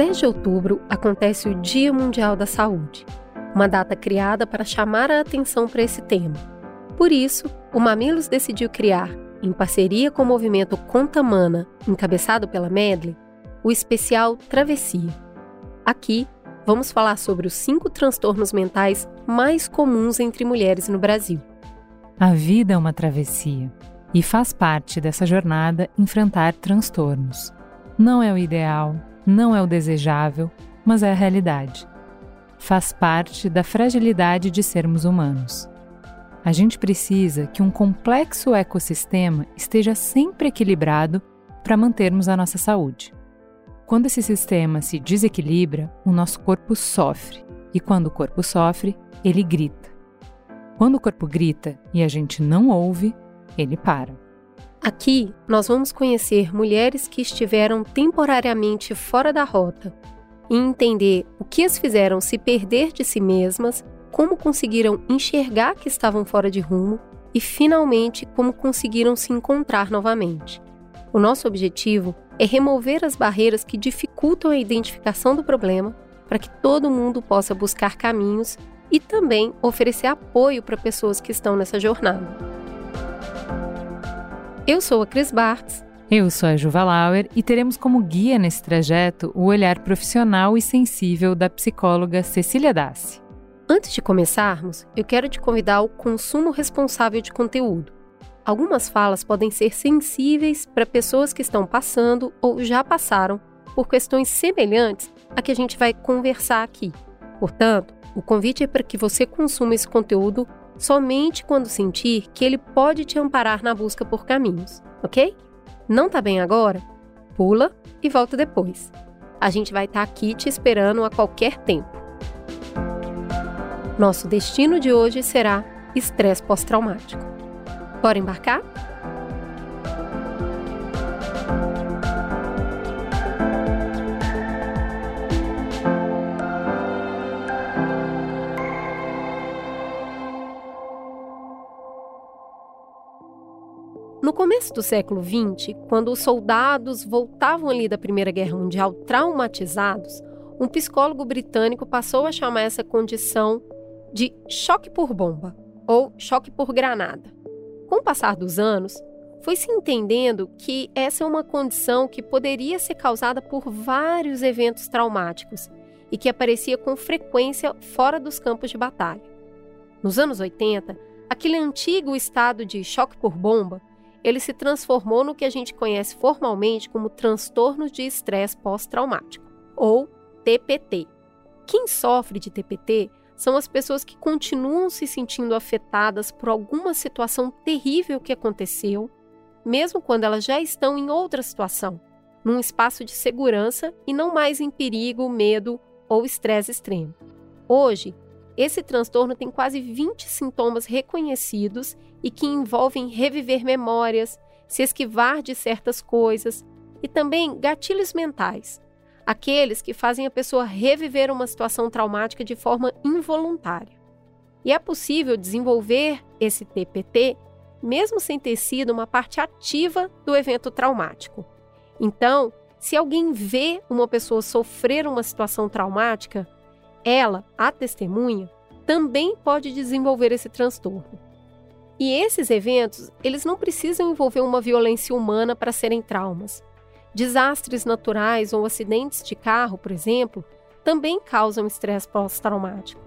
10 de outubro acontece o Dia Mundial da Saúde, uma data criada para chamar a atenção para esse tema. Por isso, o Mamilos decidiu criar, em parceria com o movimento Contamana, encabeçado pela Medley, o especial Travessia. Aqui, vamos falar sobre os cinco transtornos mentais mais comuns entre mulheres no Brasil. A vida é uma travessia e faz parte dessa jornada enfrentar transtornos. Não é o ideal, não é o desejável, mas é a realidade. Faz parte da fragilidade de sermos humanos. A gente precisa que um complexo ecossistema esteja sempre equilibrado para mantermos a nossa saúde. Quando esse sistema se desequilibra, o nosso corpo sofre, e quando o corpo sofre, ele grita. Quando o corpo grita e a gente não ouve, ele para. Aqui nós vamos conhecer mulheres que estiveram temporariamente fora da rota e entender o que as fizeram se perder de si mesmas como conseguiram enxergar que estavam fora de rumo e, finalmente, como conseguiram se encontrar novamente. O nosso objetivo é remover as barreiras que dificultam a identificação do problema para que todo mundo possa buscar caminhos e também oferecer apoio para pessoas que estão nessa jornada. Eu sou a Cris Bartz. Eu sou a Juva Lauer e teremos como guia nesse trajeto o olhar profissional e sensível da psicóloga Cecília Dassi. Antes de começarmos, eu quero te convidar ao consumo responsável de conteúdo. Algumas falas podem ser sensíveis para pessoas que estão passando ou já passaram por questões semelhantes a que a gente vai conversar aqui. Portanto, o convite é para que você consuma esse conteúdo somente quando sentir que ele pode te amparar na busca por caminhos, ok? Não tá bem agora? Pula e volta depois. A gente vai estar tá aqui te esperando a qualquer tempo. Nosso destino de hoje será estresse pós-traumático. Bora embarcar? Começo do século XX, quando os soldados voltavam ali da Primeira Guerra Mundial traumatizados, um psicólogo britânico passou a chamar essa condição de choque por bomba ou choque por granada. Com o passar dos anos, foi se entendendo que essa é uma condição que poderia ser causada por vários eventos traumáticos e que aparecia com frequência fora dos campos de batalha. Nos anos 80, aquele antigo estado de choque por bomba, ele se transformou no que a gente conhece formalmente como transtorno de estresse pós-traumático, ou TPT. Quem sofre de TPT são as pessoas que continuam se sentindo afetadas por alguma situação terrível que aconteceu, mesmo quando elas já estão em outra situação, num espaço de segurança e não mais em perigo, medo ou estresse extremo. Hoje, esse transtorno tem quase 20 sintomas reconhecidos e que envolvem reviver memórias, se esquivar de certas coisas e também gatilhos mentais, aqueles que fazem a pessoa reviver uma situação traumática de forma involuntária. E é possível desenvolver esse TPT mesmo sem ter sido uma parte ativa do evento traumático. Então, se alguém vê uma pessoa sofrer uma situação traumática, ela, a testemunha, também pode desenvolver esse transtorno. E esses eventos, eles não precisam envolver uma violência humana para serem traumas. Desastres naturais ou acidentes de carro, por exemplo, também causam estresse pós-traumático.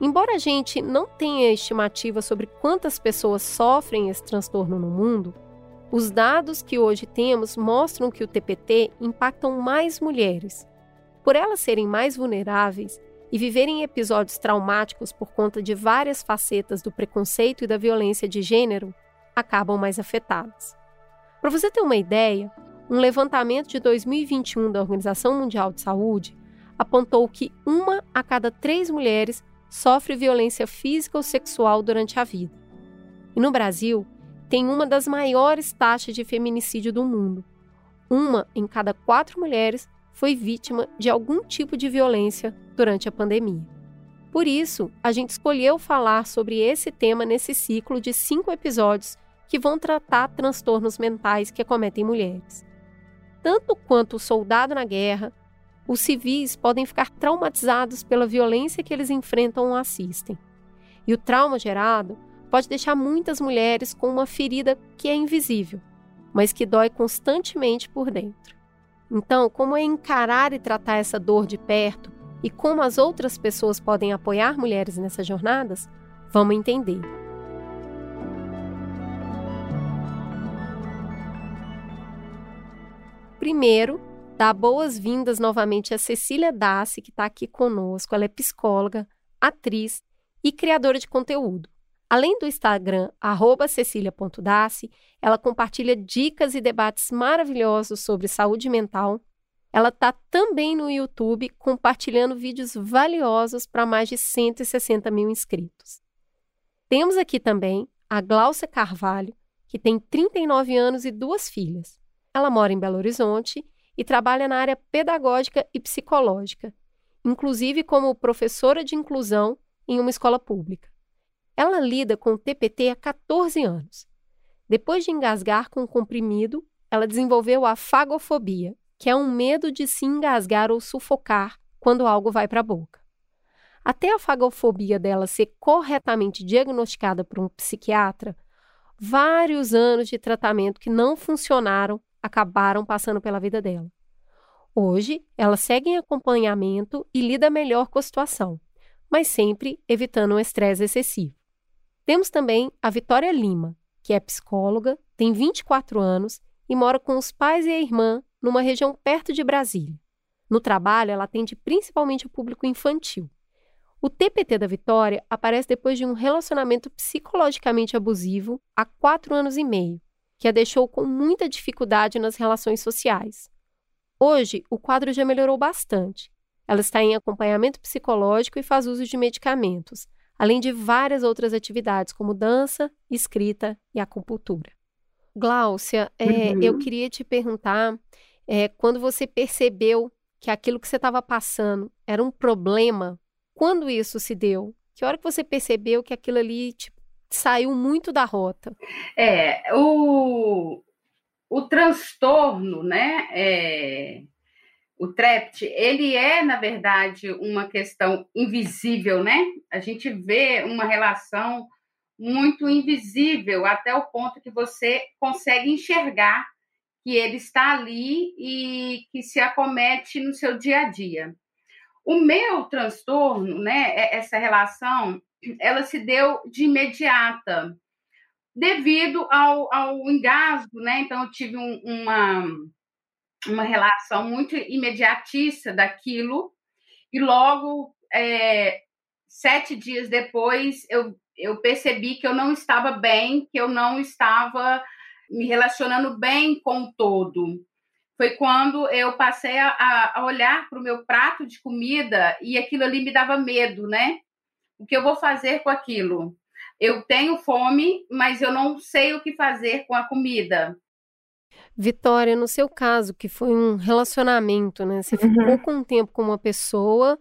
Embora a gente não tenha estimativa sobre quantas pessoas sofrem esse transtorno no mundo, os dados que hoje temos mostram que o TPT impactam mais mulheres. Por elas serem mais vulneráveis e viverem episódios traumáticos por conta de várias facetas do preconceito e da violência de gênero, acabam mais afetadas. Para você ter uma ideia, um levantamento de 2021 da Organização Mundial de Saúde apontou que uma a cada três mulheres sofre violência física ou sexual durante a vida. E no Brasil, tem uma das maiores taxas de feminicídio do mundo. Uma em cada quatro mulheres foi vítima de algum tipo de violência durante a pandemia. Por isso, a gente escolheu falar sobre esse tema nesse ciclo de cinco episódios que vão tratar transtornos mentais que acometem mulheres tanto quanto o soldado na guerra, os civis podem ficar traumatizados pela violência que eles enfrentam ou assistem. E o trauma gerado pode deixar muitas mulheres com uma ferida que é invisível, mas que dói constantemente por dentro. Então, como é encarar e tratar essa dor de perto e como as outras pessoas podem apoiar mulheres nessas jornadas, vamos entender. Primeiro, dar boas-vindas novamente a Cecília Dassi, que está aqui conosco. Ela é psicóloga, atriz e criadora de conteúdo. Além do Instagram, cecilia.dassi, ela compartilha dicas e debates maravilhosos sobre saúde mental. Ela está também no YouTube compartilhando vídeos valiosos para mais de 160 mil inscritos. Temos aqui também a Glaucia Carvalho, que tem 39 anos e duas filhas. Ela mora em Belo Horizonte e trabalha na área pedagógica e psicológica, inclusive como professora de inclusão em uma escola pública. Ela lida com o TPT há 14 anos. Depois de engasgar com o comprimido, ela desenvolveu a fagofobia, que é um medo de se engasgar ou sufocar quando algo vai para a boca. Até a fagofobia dela ser corretamente diagnosticada por um psiquiatra, vários anos de tratamento que não funcionaram acabaram passando pela vida dela. Hoje, ela segue em acompanhamento e lida melhor com a situação, mas sempre evitando um estresse excessivo. Temos também a Vitória Lima, que é psicóloga, tem 24 anos e mora com os pais e a irmã numa região perto de Brasília. No trabalho, ela atende principalmente o público infantil. O TPT da Vitória aparece depois de um relacionamento psicologicamente abusivo há quatro anos e meio, que a deixou com muita dificuldade nas relações sociais. Hoje, o quadro já melhorou bastante. Ela está em acompanhamento psicológico e faz uso de medicamentos, além de várias outras atividades, como dança, escrita e acupuntura. Gláucia, é, uhum. eu queria te perguntar, é, quando você percebeu que aquilo que você estava passando era um problema, quando isso se deu? Que hora que você percebeu que aquilo ali tipo, saiu muito da rota? É, o, o transtorno, né, é, o TREPT, ele é, na verdade, uma questão invisível, né? A gente vê uma relação muito invisível até o ponto que você consegue enxergar que ele está ali e que se acomete no seu dia a dia. O meu transtorno, né, é, essa relação, ela se deu de imediata, devido ao, ao engasgo, né? Então, eu tive um, uma uma relação muito imediatista daquilo, e logo, é, sete dias depois, eu, eu percebi que eu não estava bem, que eu não estava me relacionando bem com o todo. Foi quando eu passei a, a olhar para o meu prato de comida e aquilo ali me dava medo, né? O que eu vou fazer com aquilo? Eu tenho fome, mas eu não sei o que fazer com a comida. Vitória, no seu caso, que foi um relacionamento, né? Você uhum. ficou com um tempo com uma pessoa,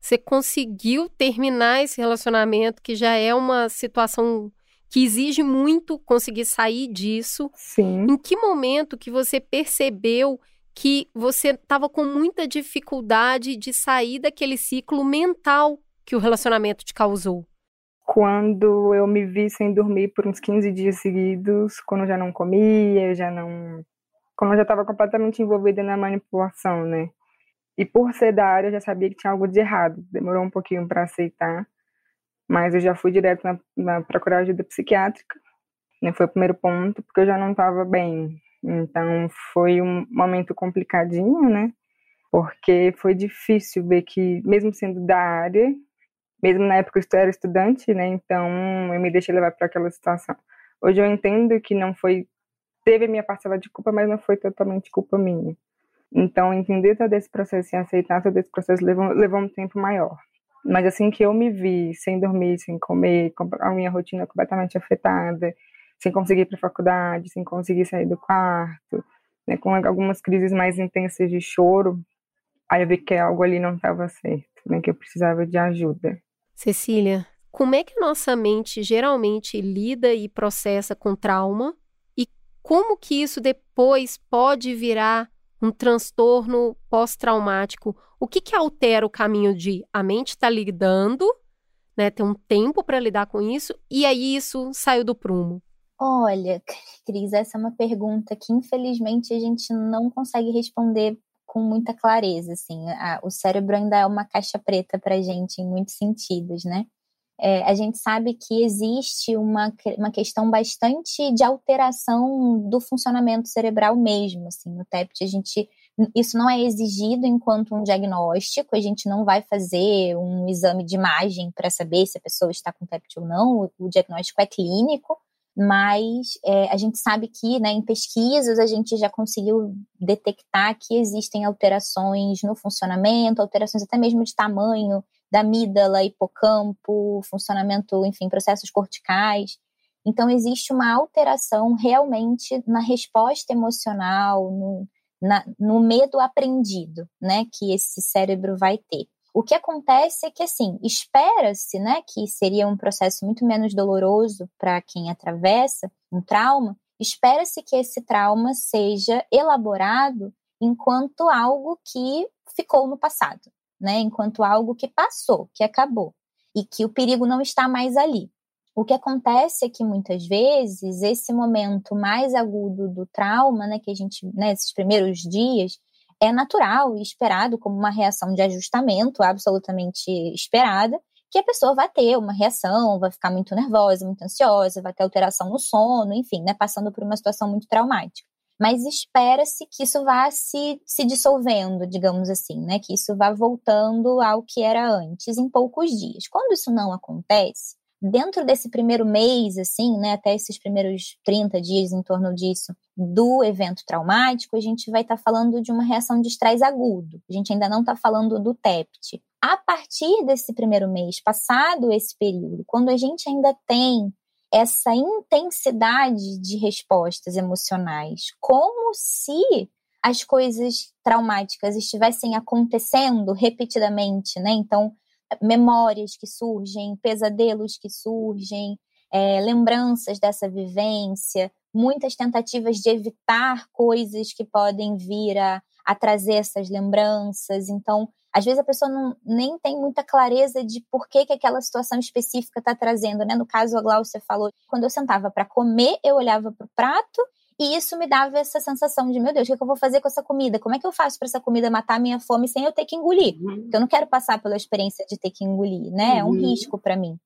você conseguiu terminar esse relacionamento, que já é uma situação que exige muito conseguir sair disso. Sim. Em que momento que você percebeu que você estava com muita dificuldade de sair daquele ciclo mental que o relacionamento te causou? Quando eu me vi sem dormir por uns 15 dias seguidos, quando eu já não comia, já não como eu já estava completamente envolvida na manipulação, né? E por ser da área, eu já sabia que tinha algo de errado. Demorou um pouquinho para aceitar, mas eu já fui direto na, na procurar ajuda psiquiátrica. Né? Foi o primeiro ponto, porque eu já não estava bem. Então foi um momento complicadinho, né? Porque foi difícil ver que, mesmo sendo da área, mesmo na época eu era estudante, né? Então eu me deixei levar para aquela situação. Hoje eu entendo que não foi teve a minha parcela de culpa, mas não foi totalmente culpa minha. Então, entender todo esse processo e aceitar todo esse processo levou, levou um tempo maior. Mas assim que eu me vi sem dormir, sem comer, com a minha rotina completamente afetada, sem conseguir ir para a faculdade, sem conseguir sair do quarto, né, com algumas crises mais intensas de choro, aí eu vi que algo ali não estava certo, né, que eu precisava de ajuda. Cecília, como é que a nossa mente geralmente lida e processa com trauma como que isso depois pode virar um transtorno pós-traumático O que, que altera o caminho de a mente está lidando, né? Tem um tempo para lidar com isso, e aí isso saiu do prumo. Olha, Cris, essa é uma pergunta que infelizmente a gente não consegue responder com muita clareza, assim. A, o cérebro ainda é uma caixa preta para gente em muitos sentidos, né? É, a gente sabe que existe uma, uma questão bastante de alteração do funcionamento cerebral mesmo, assim. No TEPT a gente isso não é exigido enquanto um diagnóstico, a gente não vai fazer um exame de imagem para saber se a pessoa está com TEPT ou não, o, o diagnóstico é clínico, mas é, a gente sabe que né, em pesquisas a gente já conseguiu detectar que existem alterações no funcionamento, alterações até mesmo de tamanho da amígdala, hipocampo, funcionamento, enfim, processos corticais. Então, existe uma alteração realmente na resposta emocional, no, na, no medo aprendido, né, que esse cérebro vai ter. O que acontece é que, assim, espera-se, né, que seria um processo muito menos doloroso para quem atravessa um trauma, espera-se que esse trauma seja elaborado enquanto algo que ficou no passado, né, enquanto algo que passou, que acabou, e que o perigo não está mais ali. O que acontece é que muitas vezes esse momento mais agudo do trauma, né, que a gente, né, esses primeiros dias, é natural e esperado como uma reação de ajustamento absolutamente esperada, que a pessoa vai ter uma reação, vai ficar muito nervosa, muito ansiosa, vai ter alteração no sono, enfim, né, passando por uma situação muito traumática. Mas espera-se que isso vá se, se dissolvendo, digamos assim, né, que isso vá voltando ao que era antes em poucos dias. Quando isso não acontece, dentro desse primeiro mês, assim, né, até esses primeiros 30 dias em torno disso, do evento traumático, a gente vai estar tá falando de uma reação de estresse agudo. A gente ainda não está falando do TEPT. A partir desse primeiro mês, passado esse período, quando a gente ainda tem essa intensidade de respostas emocionais, como se as coisas traumáticas estivessem acontecendo repetidamente, né? Então, memórias que surgem, pesadelos que surgem, é, lembranças dessa vivência, muitas tentativas de evitar coisas que podem vir a, a trazer essas lembranças. Então, às vezes a pessoa não, nem tem muita clareza de por que, que aquela situação específica está trazendo, né? No caso, a Glaucia falou, quando eu sentava para comer, eu olhava para o prato e isso me dava essa sensação de, meu Deus, o que eu vou fazer com essa comida? Como é que eu faço para essa comida matar a minha fome sem eu ter que engolir? Uhum. Porque eu não quero passar pela experiência de ter que engolir, né? É um uhum. risco para mim.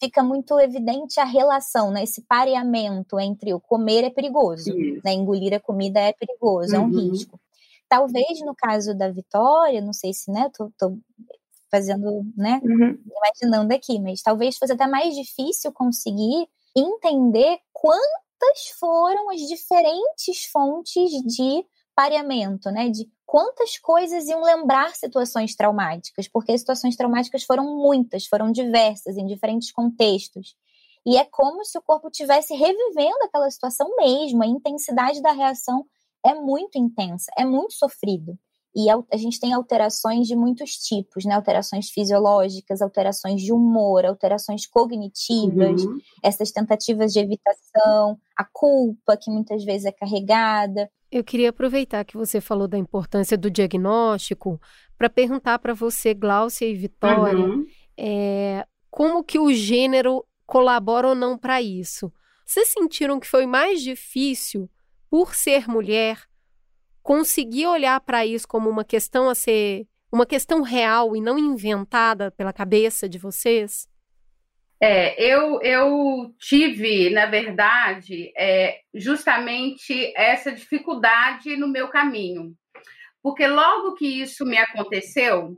Fica muito evidente a relação, né? Esse pareamento entre o comer é perigoso, né? Engolir a comida é perigoso, é um uhum. risco. Talvez no caso da Vitória, não sei se, né, tô, tô fazendo, né, uhum. imaginando aqui, mas talvez fosse até mais difícil conseguir entender quanto quantas foram as diferentes fontes de pareamento, né? De quantas coisas iam lembrar situações traumáticas, porque as situações traumáticas foram muitas, foram diversas, em diferentes contextos. E é como se o corpo estivesse revivendo aquela situação mesmo, a intensidade da reação é muito intensa, é muito sofrido. E a, gente tem alterações de muitos tipos, né? Alterações fisiológicas, alterações de humor, alterações cognitivas, uhum. essas tentativas de evitação, a culpa que muitas vezes é carregada. Eu queria aproveitar que você falou da importância do diagnóstico para perguntar para você, Gláucia e Vitória, uhum. é, como que o gênero colabora ou não para isso. Vocês sentiram que foi mais difícil por ser mulher conseguir olhar para isso como uma questão a ser uma questão real e não inventada pela cabeça de vocês? É, eu, eu tive, na verdade, é, justamente essa dificuldade no meu caminho. Porque logo que isso me aconteceu,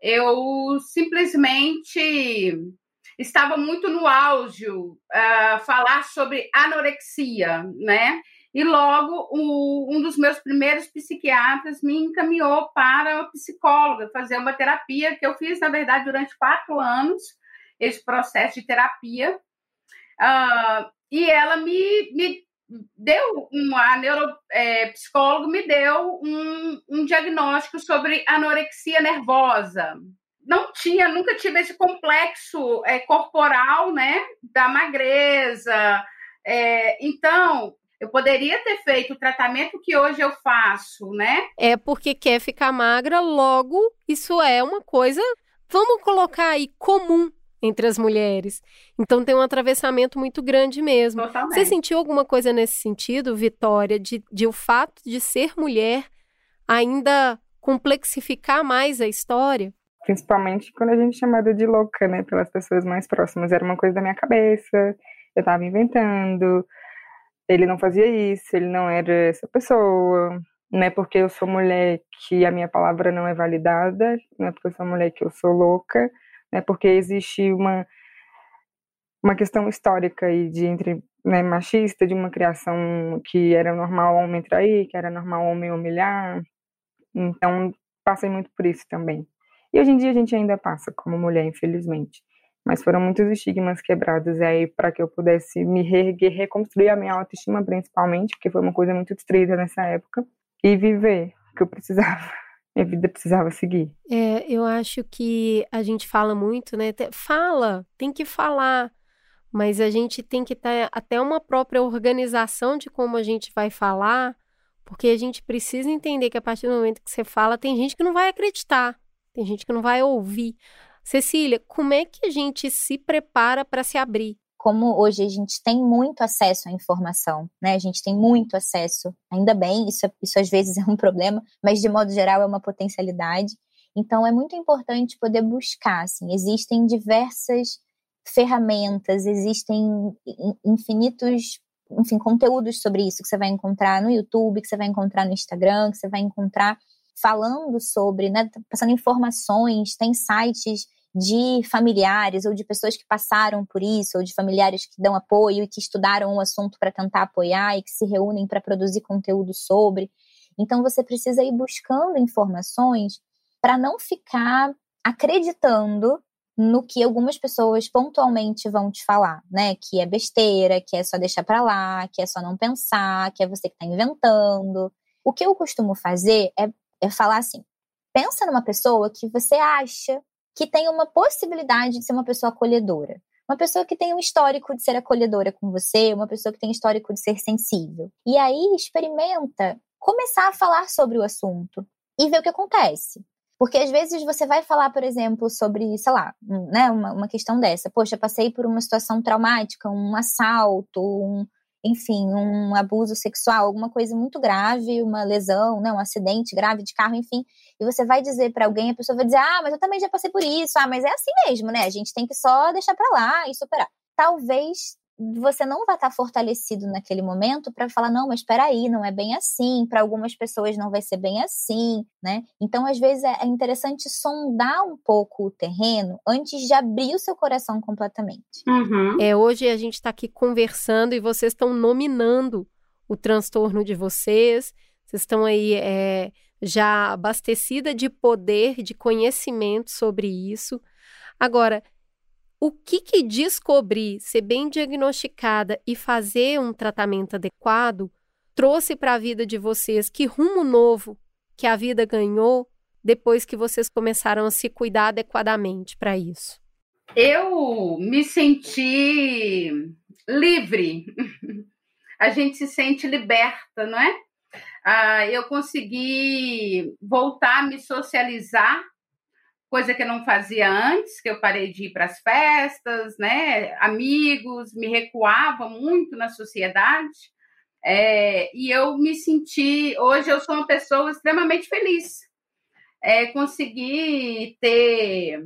eu simplesmente estava muito no auge uh, falar sobre anorexia, né? E logo, o, um dos meus primeiros psiquiatras me encaminhou para a psicóloga, fazer uma terapia que eu fiz, na verdade, durante quatro anos, esse processo de terapia. Uh, e ela me, me deu, uma neuropsicóloga é, me deu um, um diagnóstico sobre anorexia nervosa. Não tinha, nunca tive esse complexo é, corporal, né, da magreza. É, então, Eu poderia ter feito o tratamento que hoje eu faço, né? É porque quer ficar magra, logo isso é uma coisa, vamos colocar aí, comum entre as mulheres. Então tem um atravessamento muito grande mesmo. Totalmente. Você sentiu alguma coisa nesse sentido, Vitória, de, de o fato de ser mulher ainda complexificar mais a história? Principalmente quando a gente é chamada de louca, né, pelas pessoas mais próximas. Era uma coisa da minha cabeça, eu estava inventando, ele não fazia isso, ele não era essa pessoa, não é porque eu sou mulher que a minha palavra não é validada, não é porque eu sou mulher que eu sou louca, não é porque existe uma uma questão histórica aí de entre né, machista, de uma criação que era normal homem trair, que era normal homem humilhar, então passei muito por isso também. E hoje em dia a gente ainda passa como mulher, infelizmente mas foram muitos estigmas quebrados aí para que eu pudesse me reerguer, reconstruir a minha autoestima principalmente, porque foi uma coisa muito estreita nessa época, e viver o que eu precisava. Minha vida precisava seguir. É, eu acho que a gente fala muito, né? Fala, tem que falar, mas a gente tem que ter até uma própria organização de como a gente vai falar, porque a gente precisa entender que a partir do momento que você fala, tem gente que não vai acreditar, tem gente que não vai ouvir. Cecília, como é que a gente se prepara para se abrir? Como hoje a gente tem muito acesso à informação, né? A gente tem muito acesso, ainda bem, isso, isso às vezes é um problema, mas de modo geral é uma potencialidade. Então é muito importante poder buscar, assim, existem diversas ferramentas, existem infinitos, enfim, conteúdos sobre isso que você vai encontrar no YouTube, que você vai encontrar no Instagram, que você vai encontrar falando sobre, né, passando informações, tem sites de familiares ou de pessoas que passaram por isso, ou de familiares que dão apoio e que estudaram o assunto para tentar apoiar e que se reúnem para produzir conteúdo sobre. Então você precisa ir buscando informações para não ficar acreditando no que algumas pessoas pontualmente vão te falar, né? Que é besteira, que é só deixar para lá, que é só não pensar, que é você que está inventando. O que eu costumo fazer é, é falar assim: pensa numa pessoa que você acha que tem uma possibilidade de ser uma pessoa acolhedora. Uma pessoa que tem um histórico de ser acolhedora com você, uma pessoa que tem um histórico de ser sensível. E aí experimenta começar a falar sobre o assunto e ver o que acontece. Porque às vezes você vai falar, por exemplo, sobre, sei lá, né, uma, uma questão dessa. Poxa, passei por uma situação traumática, um assalto, um, enfim, um abuso sexual, alguma coisa muito grave, uma lesão, né, um acidente grave de carro, enfim, e você vai dizer para alguém, a pessoa vai dizer: "Ah, mas eu também já passei por isso". Ah, mas é assim mesmo, né? A gente tem que só deixar para lá e superar. Talvez você não vai estar fortalecido naquele momento para falar, não, mas espera aí, não é bem assim, para algumas pessoas não vai ser bem assim, né? Então, às vezes, é, é interessante sondar um pouco o terreno antes de abrir o seu coração completamente. Uhum. É, hoje a gente está aqui conversando e vocês estão nominando o transtorno de vocês, vocês estão aí é, já abastecida de poder, de conhecimento sobre isso. Agora, o que, que descobrir, ser bem diagnosticada e fazer um tratamento adequado trouxe para a vida de vocês? Que rumo novo que a vida ganhou depois que vocês começaram a se cuidar adequadamente para isso? Eu me senti livre. A gente se sente liberta, não é? Ah, eu consegui voltar a me socializar coisa que eu não fazia antes, que eu parei de ir para as festas, né? Amigos, me recuava muito na sociedade. É, e eu me senti, hoje eu sou uma pessoa extremamente feliz. É, consegui ter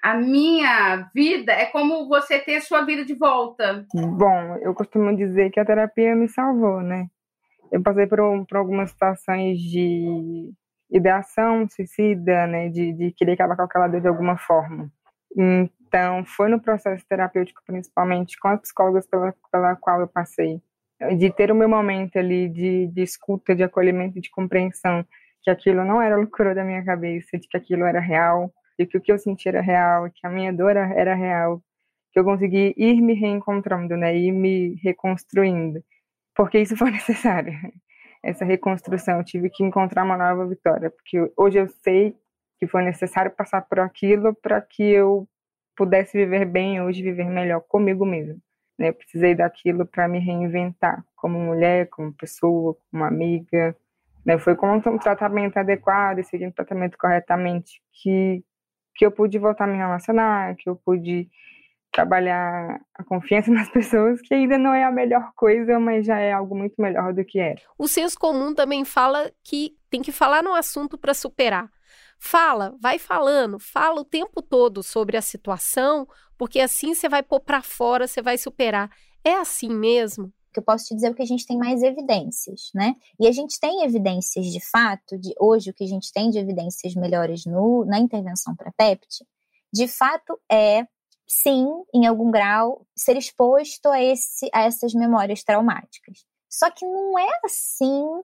a minha vida, é como você ter sua vida de volta. Bom, eu costumo dizer que a terapia me salvou, né? Eu passei por, por algumas situações de ideação suicida, né, de, de querer acabar com aquela dor de alguma forma. Então, foi no processo terapêutico, principalmente com as psicólogas pela, pela qual eu passei, de ter o meu momento ali de, de escuta, de acolhimento, de compreensão, que aquilo não era loucura da minha cabeça, de que aquilo era real, de que o que eu sentia era real, que a minha dor era real, que eu consegui ir me reencontrando, né, ir me reconstruindo, porque isso foi necessário essa reconstrução. Eu tive que encontrar uma nova vitória, porque hoje eu sei que foi necessário passar por aquilo para que eu pudesse viver bem hoje, viver melhor comigo mesmo. né? Eu precisei daquilo para me reinventar como mulher, como pessoa, como amiga. Né? Foi com um tratamento adequado seguindo o tratamento corretamente que, que eu pude voltar a me relacionar, que eu pude trabalhar a confiança nas pessoas, que ainda não é a melhor coisa, mas já é algo muito melhor do que era. O senso comum também fala que tem que falar no assunto para superar. Fala, vai falando, fala o tempo todo sobre a situação, porque assim você vai pôr para fora, você vai superar. É assim mesmo? que eu posso te dizer é que a gente tem mais evidências, né? E a gente tem evidências de fato, de hoje o que a gente tem de evidências melhores no, na intervenção para PEPT, de fato é sim, em algum grau, ser exposto a, esse, a essas memórias traumáticas. Só que não é assim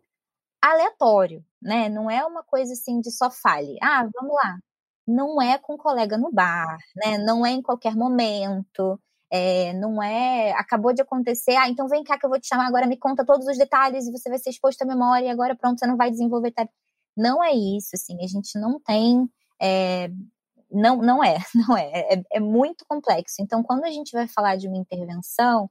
aleatório, né? Não é uma coisa assim de só fale. Ah, vamos lá. Não é com um colega no bar, né? Não é em qualquer momento. É, não é. Acabou de acontecer. Ah, então vem cá que eu vou te chamar agora, me conta todos os detalhes e você vai ser exposto à memória e agora pronto, você não vai desenvolver. Não é isso, assim. A gente não tem. É, não, não é, não é, é, é muito complexo. Então, quando a gente vai falar de uma intervenção,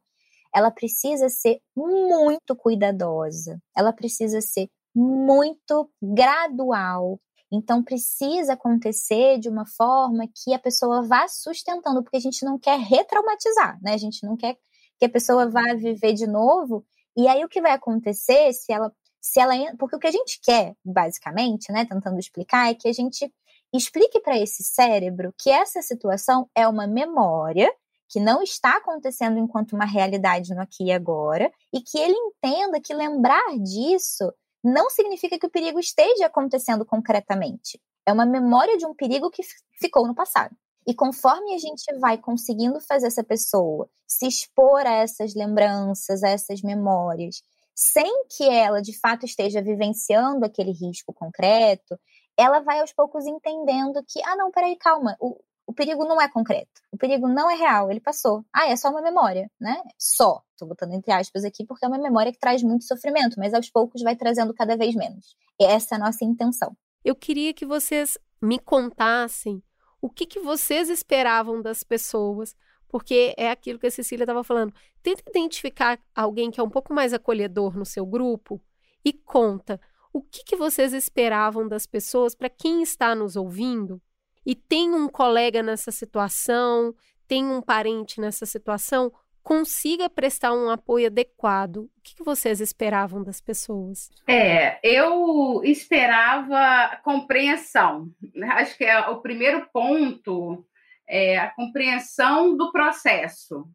ela precisa ser muito cuidadosa, ela precisa ser muito gradual. Então, precisa acontecer de uma forma que a pessoa vá sustentando, porque a gente não quer retraumatizar, né? A gente não quer que a pessoa vá viver de novo. E aí, o que vai acontecer se ela. Se ela, porque o que a gente quer, basicamente, né, tentando explicar, é que a gente explique para esse cérebro que essa situação é uma memória que não está acontecendo enquanto uma realidade no aqui e agora, e que ele entenda que lembrar disso não significa que o perigo esteja acontecendo concretamente. É uma memória de um perigo que ficou no passado. E conforme a gente vai conseguindo fazer essa pessoa se expor a essas lembranças, a essas memórias, sem que ela de fato esteja vivenciando aquele risco concreto, ela vai aos poucos entendendo que, ah, não, peraí, calma, o, o perigo não é concreto, o perigo não é real, ele passou. Ah, é só uma memória, né? Só, tô botando entre aspas aqui, porque é uma memória que traz muito sofrimento, mas aos poucos vai trazendo cada vez menos. E essa é a nossa intenção. Eu queria que vocês me contassem o que, que vocês esperavam das pessoas, porque é aquilo que a Cecília estava falando. Tenta identificar alguém que é um pouco mais acolhedor no seu grupo e conta o que, que vocês esperavam das pessoas para quem está nos ouvindo e tem um colega nessa situação, tem um parente nessa situação, consiga prestar um apoio adequado. O que, que vocês esperavam das pessoas? É, eu esperava compreensão. Acho que é o primeiro ponto é a compreensão do processo,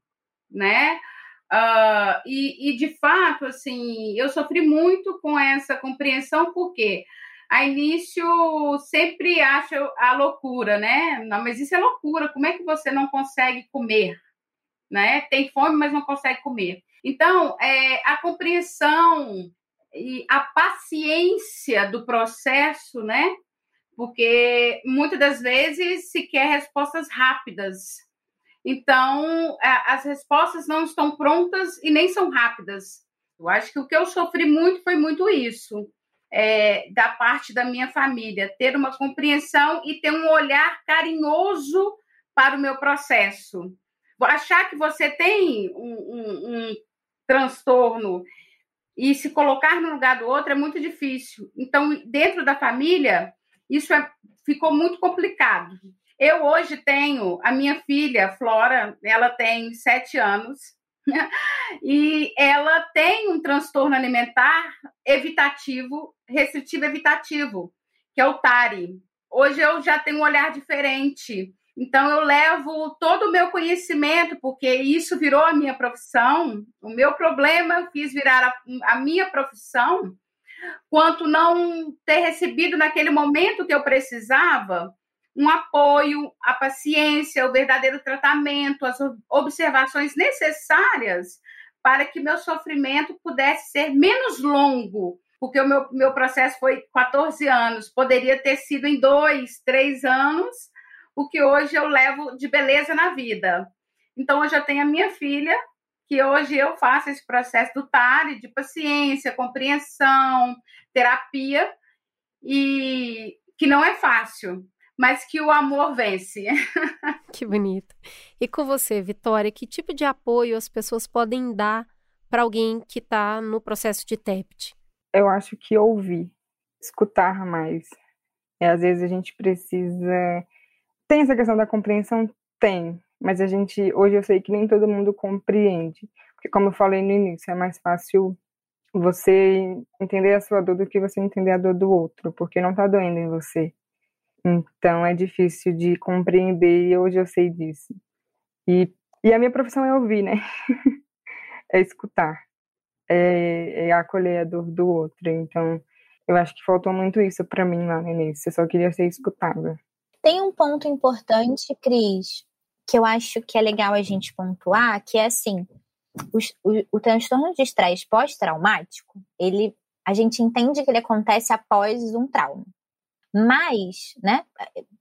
né? Uh, e, e, de fato, assim, eu sofri muito com essa compreensão, porque a início sempre acho a loucura, né? Não, mas isso é loucura, como é que você não consegue comer? Né? Tem fome, mas não consegue comer. Então, é, a compreensão e a paciência do processo, né? Porque muitas das vezes se quer respostas rápidas, então, as respostas não estão prontas e nem são rápidas. Eu acho que o que eu sofri muito foi muito isso, é, da parte da minha família, ter uma compreensão e ter um olhar carinhoso para o meu processo. Achar que você tem um, um, um transtorno e se colocar no lugar do outro é muito difícil. Então, dentro da família, isso é, ficou muito complicado. Eu hoje tenho a minha filha, Flora, ela tem sete anos, e ela tem um transtorno alimentar evitativo, restritivo evitativo, que é o TARI. Hoje eu já tenho um olhar diferente. Então eu levo todo o meu conhecimento, porque isso virou a minha profissão. O meu problema eu fiz virar a, a minha profissão, quanto não ter recebido naquele momento que eu precisava um apoio, a paciência, o verdadeiro tratamento, as observações necessárias para que meu sofrimento pudesse ser menos longo, porque o meu, meu processo foi 14 anos, poderia ter sido em dois, três anos, o que hoje eu levo de beleza na vida. Então, hoje eu tenho a minha filha, que hoje eu faço esse processo do TARI, de paciência, compreensão, terapia, e que não é fácil, mas que o amor vence. que bonito. E com você, Vitória, que tipo de apoio as pessoas podem dar para alguém que está no processo de TEPT? Eu acho que ouvir, escutar mais. E às vezes a gente precisa. Tem essa questão da compreensão? Tem. Mas a gente, hoje eu sei que nem todo mundo compreende. Porque, como eu falei no início, é mais fácil você entender a sua dor do que você entender a dor do outro, porque não está doendo em você. Então é difícil de compreender e hoje eu sei disso. E, e a minha profissão é ouvir, né? é escutar, é, é acolher a dor do outro. Então eu acho que faltou muito isso para mim lá no início. Eu só queria ser escutada. Tem um ponto importante, Cris, que eu acho que é legal a gente pontuar, que é assim, o, o, o transtorno de estresse pós-traumático, ele, a gente entende que ele acontece após um trauma. Mas, né,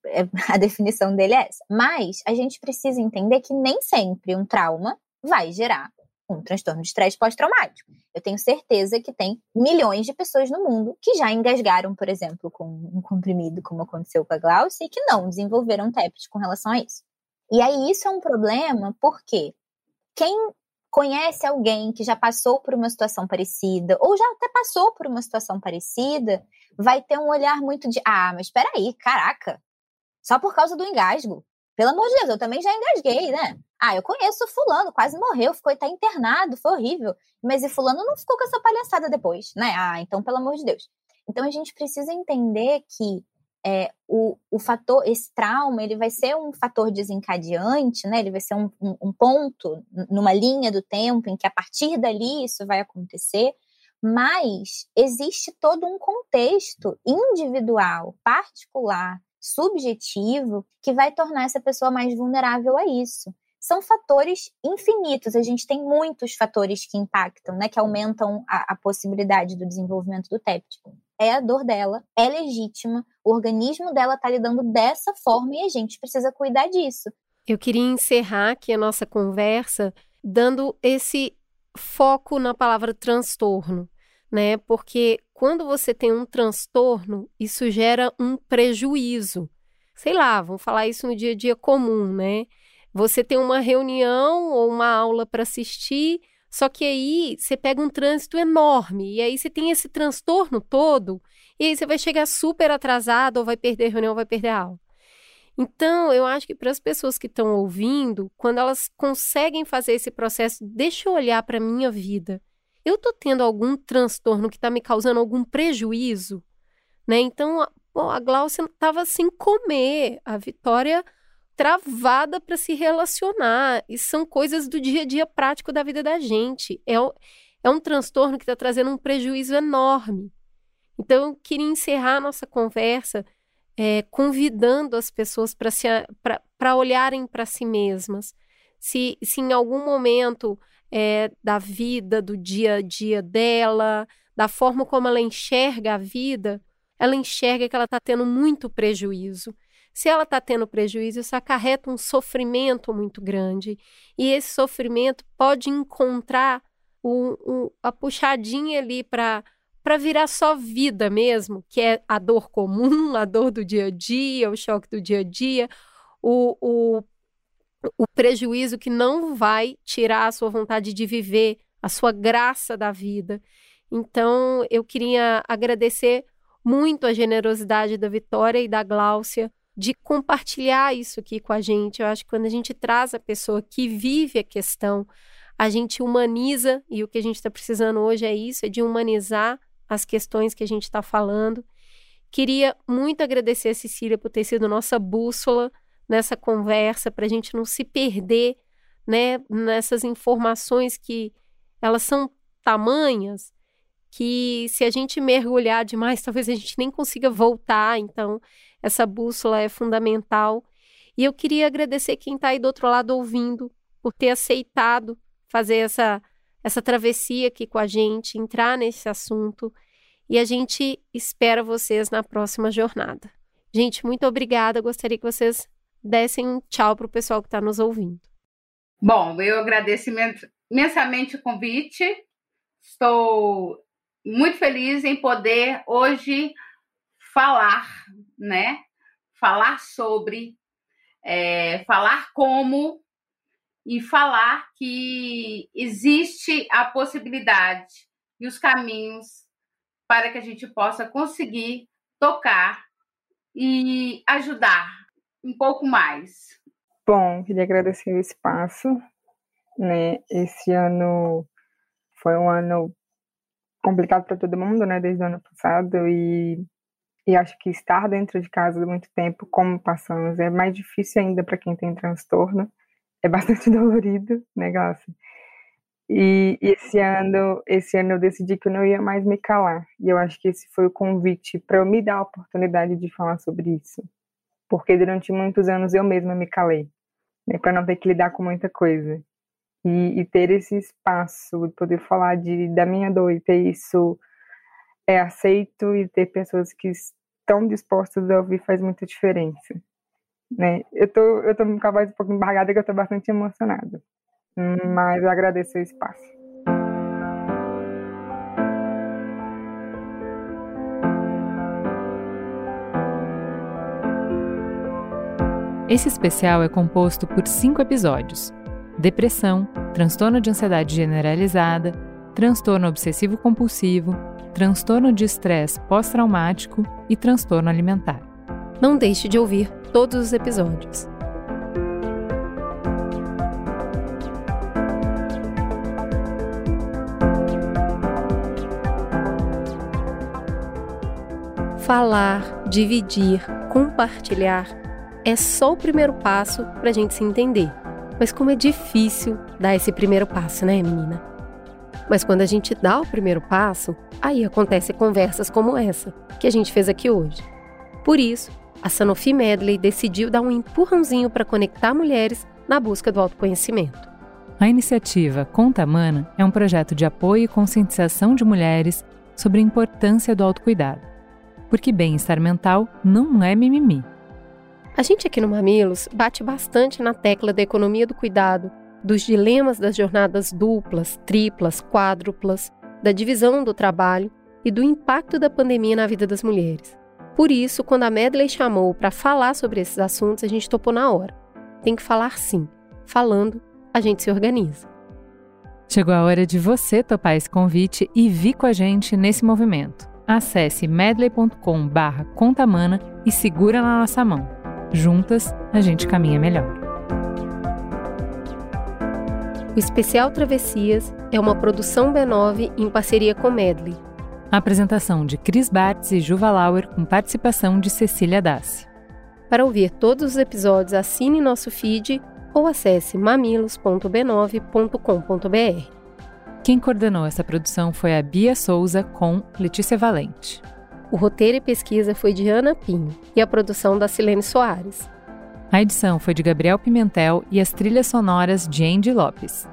é, é, a definição dele é essa. Mas a gente precisa entender que nem sempre um trauma vai gerar um transtorno de estresse pós-traumático. Eu tenho certeza que tem milhões de pessoas no mundo que já engasgaram, por exemplo, com um comprimido, como aconteceu com a Glaucia, e que não desenvolveram TEPT com relação a isso. E aí isso é um problema porque quem conhece alguém que já passou por uma situação parecida, ou já até passou por uma situação parecida, vai ter um olhar muito de: ah, mas espera aí, caraca, só por causa do engasgo. Pelo amor de Deus, eu também já engasguei, né? Ah, eu conheço fulano, quase morreu, ficou até internado, foi horrível. Mas e fulano não ficou com essa palhaçada depois, né? Ah, então pelo amor de Deus. Então a gente precisa entender que é, o, o fator, esse trauma, ele vai ser um fator desencadeante, né? Ele vai ser um, um, um ponto numa linha do tempo em que a partir dali isso vai acontecer, mas existe todo um contexto individual, particular, subjetivo, que vai tornar essa pessoa mais vulnerável a isso são fatores infinitos. A gente tem muitos fatores que impactam, né, que aumentam a, a possibilidade do desenvolvimento do téptico. É a dor dela, é legítima, o organismo dela está lidando dessa forma e a gente precisa cuidar disso. Eu queria encerrar aqui a nossa conversa dando esse foco na palavra transtorno, né? Porque quando você tem um transtorno, isso gera um prejuízo. Sei lá, vamos falar isso no dia a dia comum, né? Você tem uma reunião ou uma aula para assistir, só que aí você pega um trânsito enorme e aí você tem esse transtorno todo e aí você vai chegar super atrasado ou vai perder reunião, ou vai perder aula. Então, eu acho que para as pessoas que estão ouvindo, quando elas conseguem fazer esse processo, deixa eu olhar para a minha vida. Eu estou tendo algum transtorno que está me causando algum prejuízo? Né? Então, a, a Glaucia estava sem comer, a Vitória travada para se relacionar. E são coisas do dia a dia prático da vida da gente. É, é um transtorno que está trazendo um prejuízo enorme. Então, eu queria encerrar a nossa conversa é, convidando as pessoas para olharem para si mesmas. Se, se em algum momento é, da vida, do dia a dia dela, da forma como ela enxerga a vida, ela enxerga que ela está tendo muito prejuízo. Se ela está tendo prejuízo, isso acarreta um sofrimento muito grande. E esse sofrimento pode encontrar o, o, a puxadinha ali para para virar só vida mesmo, que é a dor comum, a dor do dia a dia, o choque do dia a dia, o, o, o prejuízo que não vai tirar a sua vontade de viver, a sua graça da vida. Então, eu queria agradecer muito a generosidade da Vitória e da Gláucia de compartilhar isso aqui com a gente. Eu acho que quando a gente traz a pessoa que vive a questão, a gente humaniza, e o que a gente está precisando hoje é isso, é de humanizar as questões que a gente está falando. Queria muito agradecer a Cecília por ter sido nossa bússola nessa conversa, para a gente não se perder né, nessas informações que elas são tamanhas que se a gente mergulhar demais, talvez a gente nem consiga voltar. Então, essa bússola é fundamental. E eu queria agradecer quem está aí do outro lado ouvindo, por ter aceitado fazer essa, essa travessia aqui com a gente, entrar nesse assunto. E a gente espera vocês na próxima jornada. Gente, muito obrigada. Gostaria que vocês dessem um tchau para o pessoal que está nos ouvindo. Bom, eu agradeço imensamente o convite. Estou muito feliz em poder hoje falar, né? falar sobre, é, falar como e falar que existe a possibilidade e os caminhos para que a gente possa conseguir tocar e ajudar um pouco mais. Bom, queria agradecer o espaço. Né? Esse ano foi um ano complicado para todo mundo, né? Desde o ano passado e e acho que estar dentro de casa muito tempo, como passamos, é mais difícil ainda para quem tem transtorno é bastante dolorido, né, Glaucia? E, e esse ano, esse ano eu decidi que eu não ia mais me calar. E eu acho que esse foi o convite para eu me dar a oportunidade de falar sobre isso. Porque durante muitos anos eu mesma me calei, né, para não ter que lidar com muita coisa. E, e ter esse espaço, poder falar de, da minha dor e ter isso é aceito e ter pessoas que estão dispostas a ouvir faz muita diferença né? Eu tô, eu tô com a voz um pouco embargada que eu tô bastante emocionada. Mas agradeço o espaço. Esse especial é composto por cinco episódios: depressão, transtorno de ansiedade generalizada, transtorno obsessivo-compulsivo, transtorno de estresse pós-traumático e transtorno alimentar. Não deixe de ouvir todos os episódios. Falar, dividir, compartilhar é só o primeiro passo para a gente se entender. Mas como é difícil dar esse primeiro passo, né, menina? Mas quando a gente dá o primeiro passo, aí acontecem conversas como essa que a gente fez aqui hoje. Por isso, a Sanofi Medley decidiu dar um empurrãozinho para conectar mulheres na busca do autoconhecimento. A iniciativa Conta Mana é um projeto de apoio e conscientização de mulheres sobre a importância do autocuidado. Porque bem-estar mental não é mimimi. A gente aqui no Mamilos bate bastante na tecla da economia do cuidado, dos dilemas das jornadas duplas, triplas, quádruplas, da divisão do trabalho e do impacto da pandemia na vida das mulheres. Por isso, quando a Medley chamou para falar sobre esses assuntos, a gente topou na hora. Tem que falar sim. Falando, a gente se organiza. Chegou a hora de você topar esse convite e vir com a gente nesse movimento. Acesse medley.com/contamana e segura na nossa mão. Juntas, a gente caminha melhor. O especial Travessias é uma produção B9 em parceria com Medley a apresentação de Cris Bartz e Juva Lauer com participação de Cecília Dassi. Para ouvir todos os episódios, assine nosso feed ou acesse mamilos.b9.com.br. Quem coordenou essa produção foi a Bia Souza com Letícia Valente. O roteiro e pesquisa foi de Ana Pinho e a produção da Silene Soares. A edição foi de Gabriel Pimentel e as trilhas sonoras de Andy Lopes.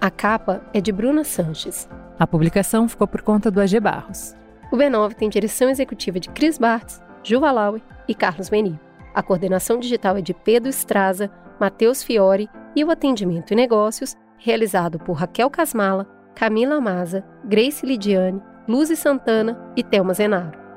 A capa é de Bruna Sanches. A publicação ficou por conta do AG Barros. O B9 tem direção executiva de Cris Bartz, Juva Laue e Carlos Meni. A coordenação digital é de Pedro Estraza, Matheus Fiore e o atendimento e negócios realizado por Raquel Casmala, Camila Maza, Grace Lidiane, Luzi Santana e Thelma Zenaro.